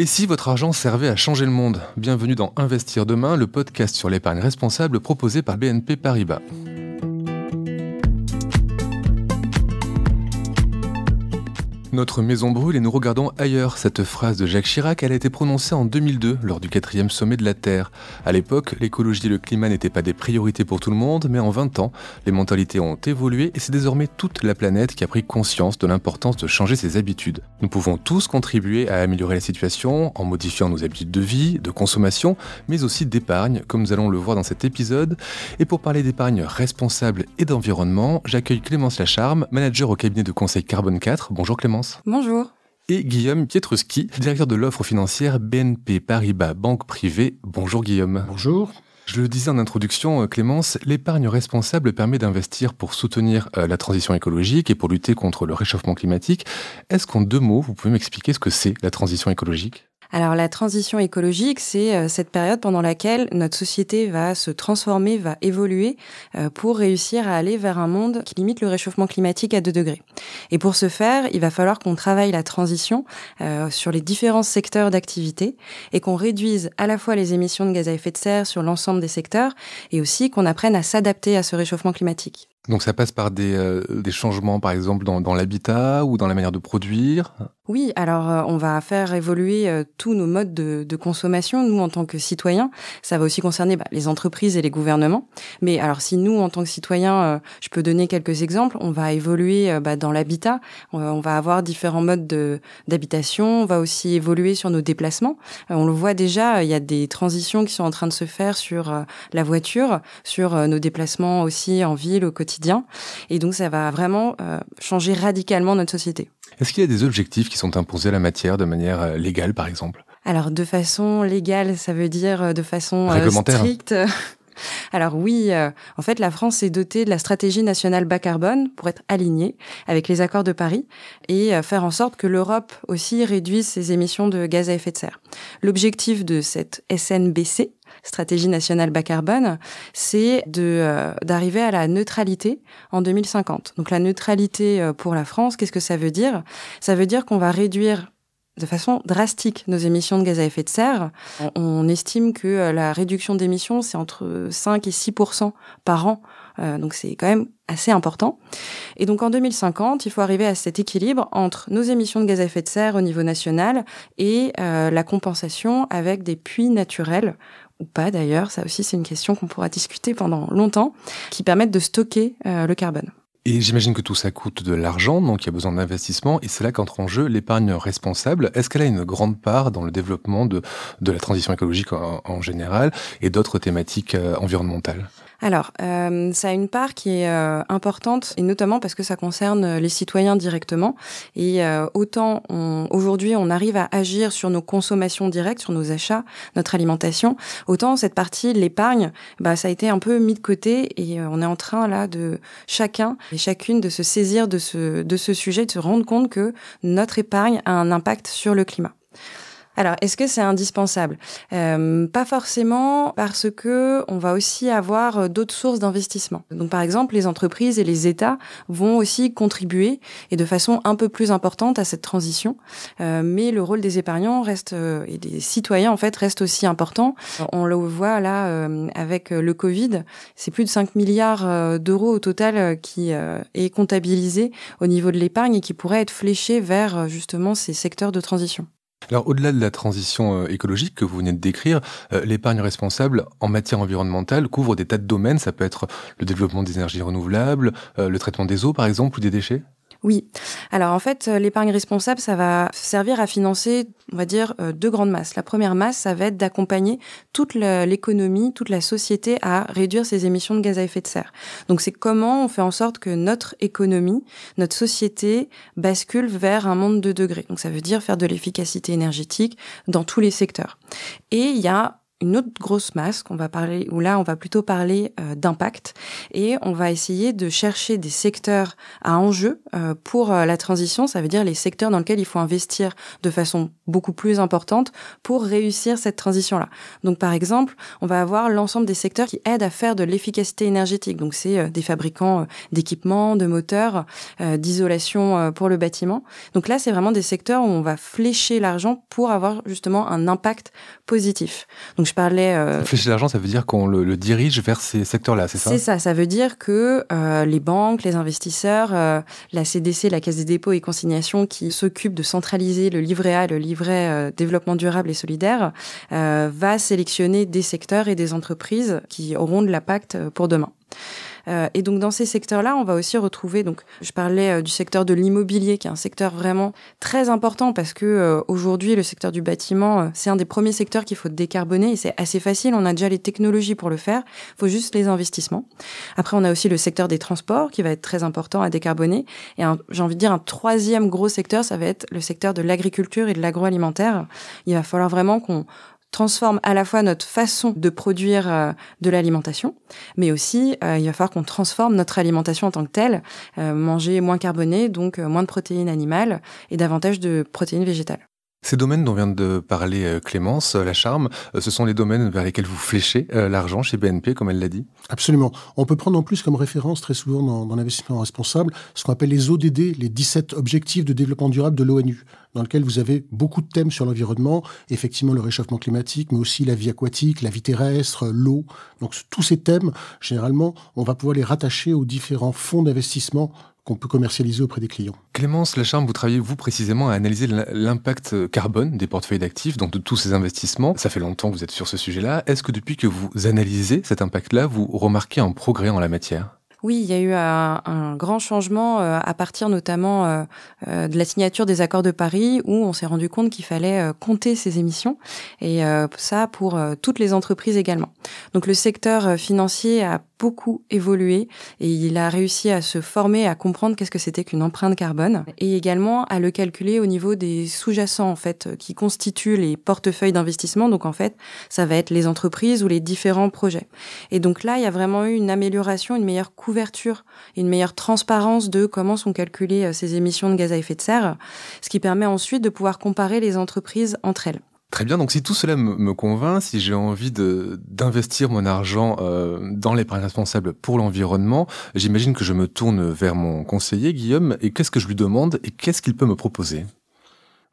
Et si votre argent servait à changer le monde? Bienvenue dans Investir demain, le podcast sur l'épargne responsable proposé par BNP Paribas. Notre maison brûle et nous regardons ailleurs. Cette phrase de Jacques Chirac, elle a été prononcée en 2002 lors du quatrième sommet de la Terre. À l'époque, l'écologie et le climat n'étaient pas des priorités pour tout le monde, mais en 20 ans, les mentalités ont évolué et c'est désormais toute la planète qui a pris conscience de l'importance de changer ses habitudes. Nous pouvons tous contribuer à améliorer la situation en modifiant nos habitudes de vie, de consommation, mais aussi d'épargne, comme nous allons le voir dans cet épisode. Et pour parler d'épargne responsable et d'environnement, j'accueille Clémence Lacharme, manager au cabinet de conseil Carbone 4. Bonjour Clémence. Bonjour. Et Guillaume Pietrowski, directeur de l'offre financière BNP Paribas Banque Privée. Bonjour Guillaume. Bonjour. Je le disais en introduction, euh, Clémence, l'épargne responsable permet d'investir pour soutenir euh, la transition écologique et pour lutter contre le réchauffement climatique. Est-ce qu'en deux mots, vous pouvez m'expliquer ce que c'est la transition écologique? Alors la transition écologique, c'est euh, cette période pendant laquelle notre société va se transformer, va évoluer euh, pour réussir à aller vers un monde qui limite le réchauffement climatique à 2 degrés. Et pour ce faire, il va falloir qu'on travaille la transition euh, sur les différents secteurs d'activité et qu'on réduise à la fois les émissions de gaz à effet de serre sur l'ensemble des secteurs et aussi qu'on apprenne à s'adapter à ce réchauffement climatique. Donc ça passe par des, euh, des changements, par exemple, dans, dans l'habitat ou dans la manière de produire? Oui, alors euh, on va faire évoluer euh, tous nos modes de, de, consommation, nous en tant que citoyens. Ça va aussi concerner bah, les entreprises et les gouvernements. Mais alors si nous, en tant que citoyens, je peux donner quelques exemples, on va évoluer bah, dans l'habitat, on va avoir différents modes d'habitation, on va aussi évoluer sur nos déplacements. on le voit déjà, il y a des transitions qui sont en train de se faire sur la voiture, sur nos déplacements aussi en ville au quotidien et donc, ça va vraiment euh, changer radicalement notre société. Est-ce qu'il y a des objectifs qui sont imposés à la matière de manière euh, légale, par exemple? Alors, de façon légale, ça veut dire euh, de façon stricte. Alors oui, en fait, la France est dotée de la stratégie nationale bas carbone pour être alignée avec les accords de Paris et faire en sorte que l'Europe aussi réduise ses émissions de gaz à effet de serre. L'objectif de cette SNBC, stratégie nationale bas carbone, c'est euh, d'arriver à la neutralité en 2050. Donc la neutralité euh, pour la France, qu'est-ce que ça veut dire? Ça veut dire qu'on va réduire de façon drastique nos émissions de gaz à effet de serre. On estime que euh, la réduction d'émissions, c'est entre 5 et 6% par an. donc c'est quand même assez important. Et donc en 2050, il faut arriver à cet équilibre entre nos émissions de gaz à effet de serre au niveau national et la compensation avec des puits naturels ou pas d'ailleurs, ça aussi c'est une question qu'on pourra discuter pendant longtemps, qui permettent de stocker euh, le carbone. Et j'imagine que tout ça coûte de l'argent, donc il y a besoin d'investissement, et c'est là qu'entre en jeu l'épargne responsable. Est-ce qu'elle a une grande part dans le développement de, la transition écologique en, en général et d'autres thématiques euh, environnementales? Alors, euh, ça a une part qui est euh, importante, et notamment parce que ça concerne les citoyens directement. Et euh, autant aujourd'hui on arrive à agir sur nos consommations directes, sur nos achats, notre alimentation, autant cette partie, l'épargne, bah, ça a été un peu mis de côté, et on est en train là de chacun et chacune de se saisir de ce, de ce sujet, de se rendre compte que notre épargne a un impact sur le climat. Alors, est-ce que c'est indispensable? Euh, Pas forcément, parce que on va aussi avoir euh, d'autres sources d'investissement. Donc, par exemple, les entreprises et les États vont aussi contribuer et de façon un peu plus importante à cette transition. Euh, mais le rôle des épargnants reste et des citoyens en fait reste aussi important. On le voit là avec le Covid, c'est plus de 5 milliards d'euros au total qui est comptabilisé au niveau de l'épargne et qui pourrait être fléché vers justement ces secteurs de transition. Alors au-delà de la transition euh, écologique que vous venez de décrire, euh, l'épargne responsable en matière environnementale couvre des tas de domaines. Ça peut être le développement des énergies renouvelables, euh, le traitement des eaux par exemple ou des déchets? Oui. Alors en fait, euh, l'épargne responsable, ça va servir à financer, on va dire, euh, deux grandes masses. La première masse, ça va être d'accompagner toute l'économie, toute la société à réduire ses émissions de gaz à effet de serre. Donc c'est comment on fait en sorte que notre économie, notre société bascule vers un monde de degrés. Donc ça veut dire faire de l'efficacité énergétique dans tous les secteurs. Et il y a une autre grosse masse qu'on va parler, où là on va plutôt parler euh, d'impact et on va essayer de chercher des secteurs à enjeu euh, pour euh, la transition. Ça veut dire les secteurs dans lesquels il faut investir de façon beaucoup plus importante pour réussir cette transition-là. Donc par exemple, on va avoir l'ensemble des secteurs qui aident à faire de l'efficacité énergétique. Donc c'est des fabricants d'équipements, de moteurs, d'isolation pour le bâtiment. Donc là c'est vraiment des secteurs où on va flécher l'argent pour avoir justement un impact positif. Donc je parlais. Euh, Flécher l'argent, ça veut dire qu'on le, dirige vers ces secteurs-là, c'est ça? C'est ça. Ça veut dire que euh, les banques, les investisseurs, euh, la CDC, la Caisse des dépôts et consignations, qui s'occupent de centraliser le livret A, le livret développement durable et solidaire, va sélectionner des secteurs et des entreprises qui auront de l'impact pour demain. Euh, et donc dans ces secteurs-là, on va aussi retrouver, donc je parlais euh, du secteur de l'immobilier, qui est un secteur vraiment très important parce que euh, aujourd'hui le secteur du bâtiment, c'est un des premiers secteurs qu'il faut décarboner et c'est assez facile. On a déjà les technologies pour le faire. Il faut juste les investissements. Après, on a aussi le secteur des transports qui va être très important à décarboner. Et j'ai envie de dire un troisième gros secteur, ça va être le secteur de l'agriculture et de l'agroalimentaire. Il va falloir vraiment qu'on transforme à la fois notre façon de produire euh, de l'alimentation, mais aussi euh, il va falloir qu'on transforme notre alimentation en tant que telle, euh, manger moins carboné, donc moins de protéines animales et davantage de protéines végétales. Ces domaines dont vient de parler Clémence, la charme, ce sont les domaines vers lesquels vous fléchez l'argent chez BNP, comme elle l'a dit Absolument. On peut prendre en plus comme référence très souvent dans, dans l'investissement responsable ce qu'on appelle les ODD, les 17 objectifs de développement durable de l'ONU dans lequel vous avez beaucoup de thèmes sur l'environnement, effectivement le réchauffement climatique, mais aussi la vie aquatique, la vie terrestre, l'eau. Donc tous ces thèmes, généralement, on va pouvoir les rattacher aux différents fonds d'investissement qu'on peut commercialiser auprès des clients. Clémence Lacharme, vous travaillez vous précisément à analyser l'impact carbone des portefeuilles d'actifs, donc de tous ces investissements. Ça fait longtemps que vous êtes sur ce sujet-là. Est-ce que depuis que vous analysez cet impact-là, vous remarquez un progrès en la matière? Oui, il y a eu un, un grand changement euh, à partir notamment euh, euh, de la signature des accords de Paris où on s'est rendu compte qu'il fallait compter ces émissions et ça pour toutes les entreprises également. Donc le secteur financier a beaucoup évolué et il a réussi à se former, à comprendre qu'est-ce que c'était qu'une empreinte carbone et également à le calculer au niveau des sous-jacents en fait qui constituent les portefeuilles d'investissement. Donc en fait, ça va être les entreprises ou les différents projets. Et donc là, il y a vraiment eu une amélioration, une meilleure couverture, une meilleure transparence de comment sont calculées euh, ces émissions de gaz à effet de serre, ce qui permet ensuite de pouvoir comparer les entreprises entre elles. Très bien, donc si tout cela me, convainc, si j'ai envie d'investir mon argent euh, dans l'épargne responsable pour l'environnement, j'imagine que je me tourne vers mon conseiller Guillaume. Et qu'est-ce que je lui demande et qu'est-ce qu'il peut me proposer?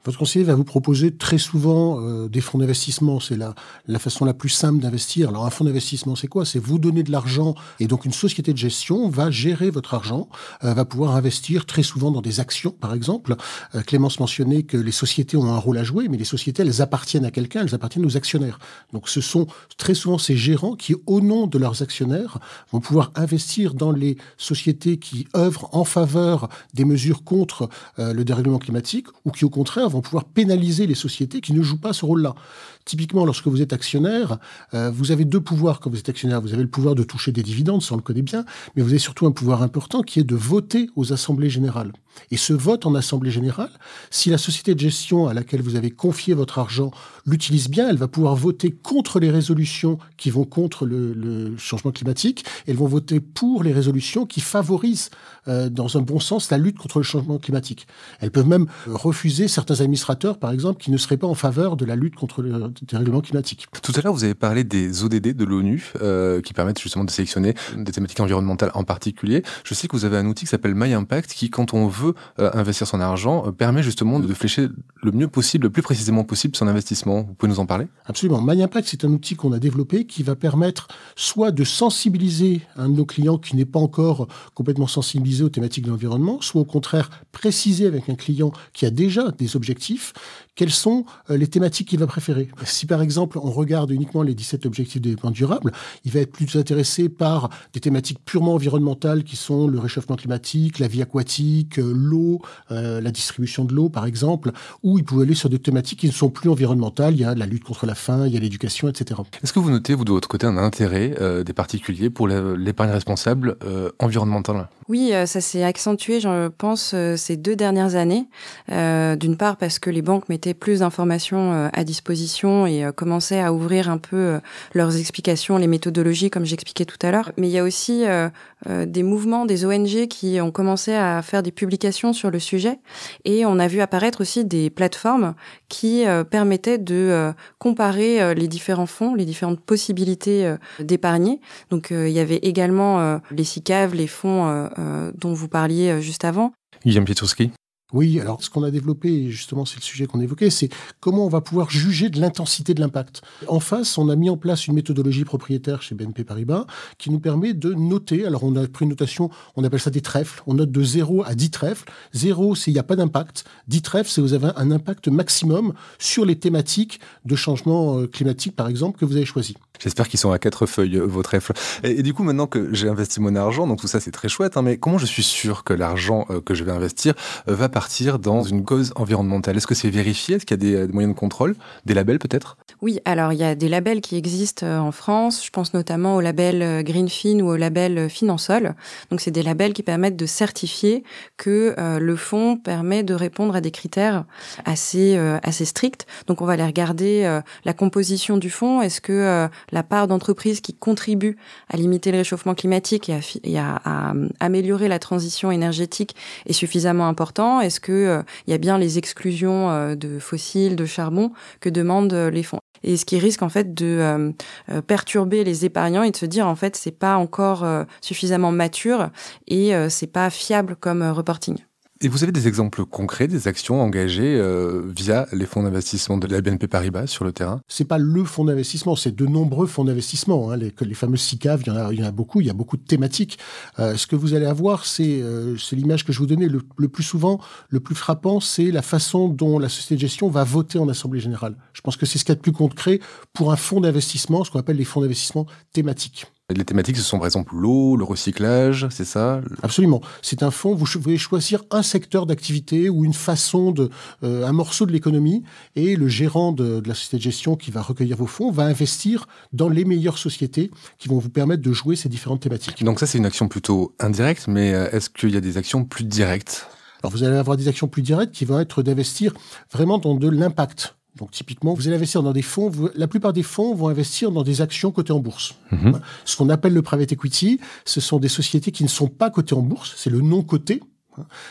Votre conseiller va vous proposer très souvent euh, des fonds d'investissement. C'est la, la façon la plus simple d'investir. Alors un fonds d'investissement, c'est quoi? C'est vous donner de l'argent et donc une société de gestion va gérer votre argent, euh, va pouvoir investir très souvent dans des actions, par exemple. Euh, Clémence mentionnait que les sociétés ont un rôle à jouer, mais les sociétés, elles appartiennent à quelqu'un, elles appartiennent aux actionnaires. Donc ce sont très souvent ces gérants qui, au nom de leurs actionnaires, vont pouvoir investir dans les sociétés qui œuvrent en faveur des mesures contre le dérèglement climatique ou qui, au contraire, vont pouvoir pénaliser les sociétés qui ne jouent pas ce rôle-là. Typiquement, lorsque vous êtes actionnaire, euh, vous avez deux pouvoirs quand vous êtes actionnaire. Vous avez le pouvoir de toucher des dividendes, ça on le connaît bien, mais vous avez surtout un pouvoir important qui est de voter aux assemblées générales. Et ce vote en assemblée générale, si la société de gestion à laquelle vous avez confié votre argent l'utilise bien, elle va pouvoir voter contre les résolutions qui vont contre le, le changement climatique. Elles vont voter pour les résolutions qui favorisent, euh, dans un bon sens, la lutte contre le changement climatique. Elles peuvent même refuser certains administrateurs, par exemple, qui ne seraient pas en faveur de la lutte contre le dérèglement climatique. Tout à l'heure, vous avez parlé des ODD de l'ONU, euh, qui permettent justement de sélectionner des thématiques environnementales en particulier. Je sais que vous avez un outil qui s'appelle My Impact, qui, quand on veut euh, investir son argent, euh, permet justement de flécher le mieux possible, le plus précisément possible son investissement. Vous pouvez nous en parler? Absolument. My Impact, c'est un outil qu'on a développé qui va permettre soit de sensibiliser un de nos clients qui n'est pas encore complètement sensibilisé aux thématiques de l'environnement, soit au contraire préciser avec un client qui a déjà des objectifs quelles sont euh, les thématiques qu'il va préférer. Si par exemple on regarde uniquement les 17 objectifs de développement durable, il va être plus intéressé par des thématiques purement environnementales qui sont le réchauffement climatique, la vie aquatique, l'eau, euh, la distribution de l'eau par exemple, ou il peut aller sur des thématiques qui ne sont plus environnementales, il y a la lutte contre la faim, il y a l'éducation, etc. Est-ce que vous notez, vous de votre côté, un intérêt euh, des particuliers pour l'épargne responsable euh, environnementale? Oui, euh, ça s'est accentué, je pense, euh, ces deux dernières années. Euh, D'une part parce que les banques mettaient plus d'informations à disposition et commençaient à ouvrir un peu leurs explications, les méthodologies, comme j'expliquais tout à l'heure. Mais il y a aussi des mouvements, des ONG qui ont commencé à faire des publications sur le sujet. Et on a vu apparaître aussi des plateformes qui permettaient de comparer les différents fonds, les différentes possibilités d'épargner. Donc il y avait également les SICAV, les fonds euh, dont vous parliez euh, juste avant. Guillaume Pietrowski oui, alors ce qu'on a développé, justement c'est le sujet qu'on évoquait, c'est comment on va pouvoir juger de l'intensité de l'impact. En face, on a mis en place une méthodologie propriétaire chez BNP Paribas qui nous permet de noter, alors on a pris une notation, on appelle ça des trèfles, on note de 0 à 10 trèfles. 0, c'est il n'y a pas d'impact. 10 trèfles, c'est vous avez un impact maximum sur les thématiques de changement euh, climatique, par exemple, que vous avez choisi. J'espère qu'ils sont à quatre feuilles, vos trèfles. Et, du coup, maintenant que j'ai investi mon argent, donc tout ça c'est très chouette, hein, mais comment je suis sûr que l'argent euh, que je vais investir va partir dans une cause environnementale Est-ce que c'est vérifié? Est-ce qu'il y a des, moyens de contrôle? Des labels peut-être? Oui, alors il y a des labels qui existent euh, en France. Je pense notamment au label euh, Greenfin ou au label euh, Finansol. Donc c'est des labels qui permettent de certifier que le fonds permet de répondre à des critères assez assez stricts. Donc on va aller regarder la composition du fonds. Est-ce que la part d'entreprises qui contribuent à limiter le réchauffement climatique et à, à améliorer la transition énergétique est suffisamment important? Est-ce que il euh, y a bien les exclusions euh, de fossiles, de charbon que demandent euh, les fonds? Et ce qui risque en fait de perturber les épargnants et de se dire en fait c'est pas encore suffisamment mature et c'est pas fiable comme reporting. Et vous avez des exemples concrets des actions engagées euh, via les fonds d'investissement de la BNP Paribas sur le terrain? C'est pas le fonds d'investissement, c'est de nombreux fonds d'investissement. Hein. Les, les fameux SICAV, il y, en a, y en a beaucoup, il y a beaucoup de thématiques. Euh, ce que vous allez avoir, c'est euh, l'image que je vous donnais le, le, plus souvent, le plus frappant, c'est la façon dont la société de gestion va voter en assemblée générale. Je pense que c'est ce qu'il y a de plus concret pour un fonds d'investissement, ce qu'on appelle les fonds d'investissement thématiques. Les thématiques, ce sont par exemple l'eau, le recyclage, c'est ça? Absolument. C'est un fonds, vous pouvez choisir un secteur d'activité ou une façon de, euh, un morceau de l'économie, et le gérant de, de, la société de gestion qui va recueillir vos fonds va investir dans les meilleures sociétés qui vont vous permettre de jouer ces différentes thématiques. Donc ça, c'est une action plutôt indirecte, mais euh, est-ce qu'il y a des actions plus directes? Alors vous allez avoir des actions plus directes qui vont être d'investir vraiment dans de l'impact. Donc typiquement, vous allez investir dans des fonds. la plupart des fonds vont investir dans des actions cotées en bourse. Mhm. Ce qu'on appelle le private equity, ce sont des sociétés qui ne sont pas cotées en bourse. C'est le non coté.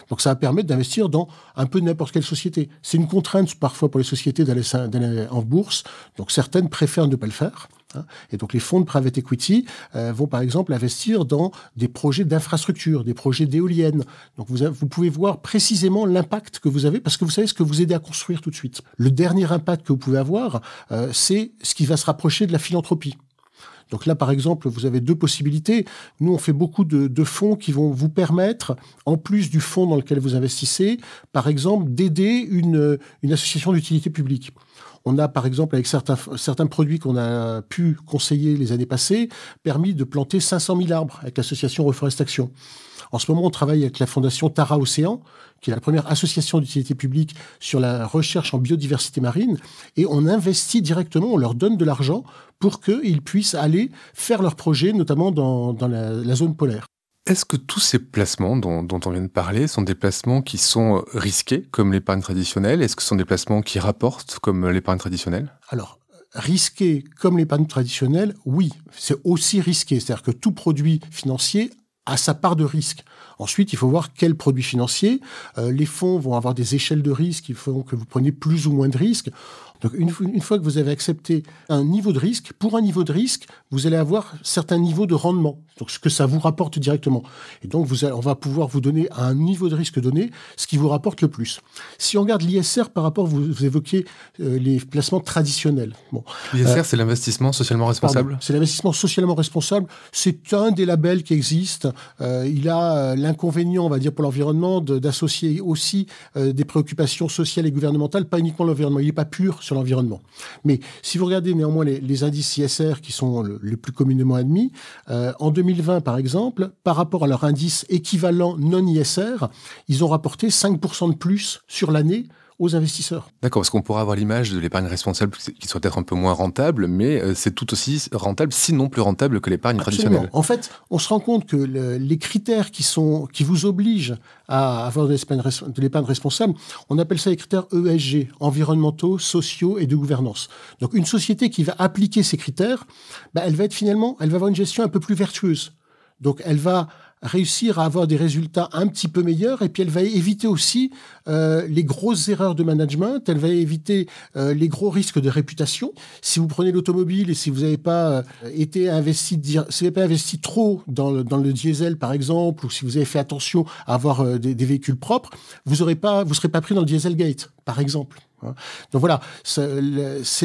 Donc ça va permettre d'investir dans un peu n'importe quelle société. C'est une contrainte parfois pour les sociétés d'aller en bourse. Donc certaines préfèrent ne pas le faire. Hein. Et donc les fonds de private equity euh, vont par exemple investir dans des projets d'infrastructure, des projets d'éoliennes. Donc vous, vous pouvez voir précisément l'impact que vous avez parce que vous savez ce que vous aidez à construire tout de suite. Le dernier impact que vous pouvez avoir, euh, c'est ce qui va se rapprocher de la philanthropie. Donc là, par exemple, vous avez deux possibilités. Nous, on fait beaucoup de, fonds qui vont vous permettre, en plus du fonds dans lequel vous investissez, par exemple, d'aider une association d'utilité publique. On a, par exemple, avec certains, certains produits qu'on a pu conseiller les années passées, permis de planter 500 000 arbres avec l'association Reforestation. En ce moment, on travaille avec la fondation Tara Océan, qui est la première association d'utilité publique sur la recherche en biodiversité marine, et on investit directement, on leur donne de l'argent pour qu'ils puissent aller faire leurs projets, notamment dans, dans la zone polaire. Est-ce que tous ces placements dont, on vient de parler sont des placements qui sont risqués comme l'épargne traditionnelle? Est-ce que ce sont des placements qui rapportent comme l'épargne traditionnelle? Alors, risqués comme l'épargne traditionnelle, oui, c'est aussi risqué. C'est-à-dire que tout produit financier a sa part de risque. Ensuite, il faut voir quel produit financier. Euh, les fonds vont avoir des échelles de risque qui font que vous prenez plus ou moins de risques. Donc une, une, fois que vous avez accepté un niveau de risque, pour un niveau de risque, vous allez avoir certains niveaux de rendement, donc ce que ça vous rapporte directement. Et donc vous allez, on va pouvoir vous donner à un niveau de risque donné ce qui vous rapporte le plus. Si on regarde l'ISR par rapport, vous, vous évoquiez euh, les placements traditionnels. Bon, L'ISR, euh, c'est l'investissement socialement responsable. C'est l'investissement socialement responsable. C'est un des labels qui existent. Euh, il a l'inconvénient, on va dire, pour l'environnement, d'associer aussi euh, des préoccupations sociales et gouvernementales, pas uniquement l'environnement. Il n'est pas pur sur l'environnement. Mais si vous regardez néanmoins les, indices ISR qui sont le, les plus communément admis, euh, en 2020 par exemple, par rapport à leur indice équivalent non ISR, ils ont rapporté 5% de plus sur l'année aux investisseurs. D'accord, parce qu'on pourra avoir l'image de l'épargne responsable qui soit peut-être un peu moins rentable, mais euh, c'est tout aussi rentable, sinon plus rentable que l'épargne traditionnelle. En fait, on se rend compte que les critères qui, sont, qui vous obligent à avoir de l'épargne responsable, on appelle ça les critères ESG, environnementaux, sociaux et de gouvernance. Donc une société qui va appliquer ces critères, bah, elle va être finalement, elle va avoir une gestion un peu plus vertueuse. Donc elle va réussir à avoir des résultats un petit peu meilleurs et puis elle va éviter aussi euh, les grosses erreurs de management, elle va éviter euh, les gros risques de réputation. Si vous prenez l'automobile et si vous n'avez pas euh, été investi, si vous n'avez pas investi trop dans le, dans le diesel par exemple, ou si vous avez fait attention à avoir des, des, véhicules propres, vous aurez pas, vous serez pas pris dans le dieselgate par exemple. Hein. Donc voilà, c'est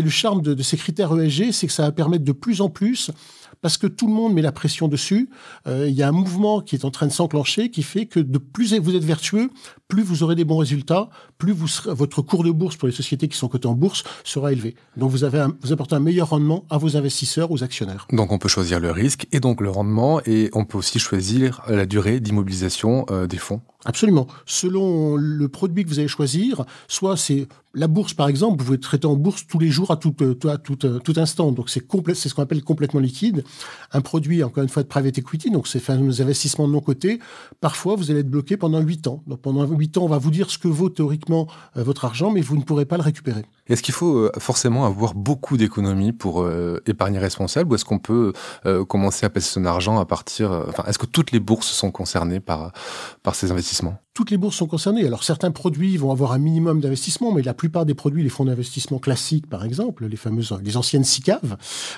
le charme de, de, ces critères ESG, c'est que ça va permettre de plus en plus parce que tout le monde met la pression dessus. Euh, il y a un mouvement qui est en train de s'enclencher qui fait que de plus vous êtes vertueux, plus vous aurez des bons résultats, plus vous votre cours de bourse pour les sociétés qui sont cotées en bourse sera élevé. Donc vous avez vous apportez un meilleur rendement à vos investisseurs, aux actionnaires. Donc on peut choisir le risque et donc le rendement et on peut aussi choisir la durée d'immobilisation euh, des fonds. Absolument. Selon le produit que vous allez choisir, soit c'est la bourse par exemple, vous pouvez traiter en bourse tous les jours à tout, euh, à tout, tout instant. Donc c'est ce qu'on appelle complètement liquide. Un produit encore une fois de private equity, donc c'est nos investissements de non cotés. Parfois vous allez être bloqué pendant 8 ans. Donc pendant 8 ans, on va vous dire ce que vaut théoriquement euh, votre argent, mais vous ne pourrez pas le récupérer. Est-ce qu'il faut forcément avoir beaucoup d'économies pour épargner responsable ou est-ce qu'on peut commencer à passer son argent à partir enfin est-ce que toutes les bourses sont concernées par par ces investissements? Toutes les bourses sont concernées. Alors certains produits vont avoir un minimum d'investissement, mais la plupart des produits, les fonds d'investissement classiques par exemple, les fameuses, les anciennes SICAV,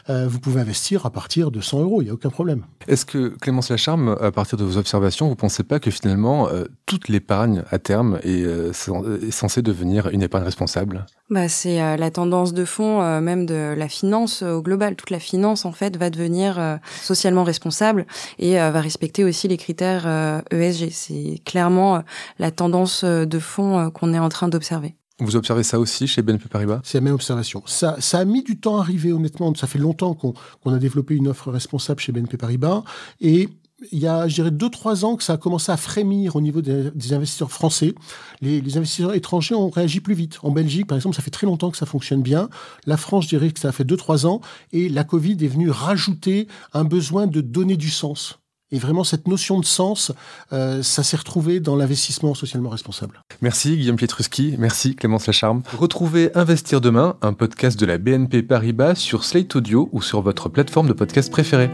euh, vous pouvez investir à partir de 100 euros, il n'y a aucun problème. Est-ce que Clémence Lacharme, à partir de vos observations, vous ne pensez pas que finalement euh, toute l'épargne à terme est, euh, est censée devenir une épargne responsable? Bah, c'est la tendance de fond même de la finance au global. Toute la finance en fait va devenir socialement responsable et va respecter aussi les critères ESG. E c'est clairement la tendance euh, de fond euh, qu'on est en train d'observer. Vous observez ça aussi chez BNP Paribas? C'est la même observation. Ça, ça a mis du temps à arriver, honnêtement. Ça fait longtemps qu'on a développé une offre responsable chez BNP Paribas. Et il y a, je dirais, deux, trois ans que ça a commencé à frémir au niveau des, investisseurs français. Les, les, investisseurs étrangers ont réagi plus vite. En Belgique, par exemple, ça fait très longtemps que ça fonctionne bien. La France, je dirais que ça a fait deux, trois ans. Et la Covid est venue rajouter un besoin de donner du sens. Et vraiment, cette notion de sens, euh, ça s'est retrouvé dans l'investissement socialement responsable. Merci Guillaume Pietruski, merci Clémence Lacharme. Retrouvez Investir demain, un podcast de la BNP Paribas sur Slate Audio ou sur votre plateforme de podcast préférée.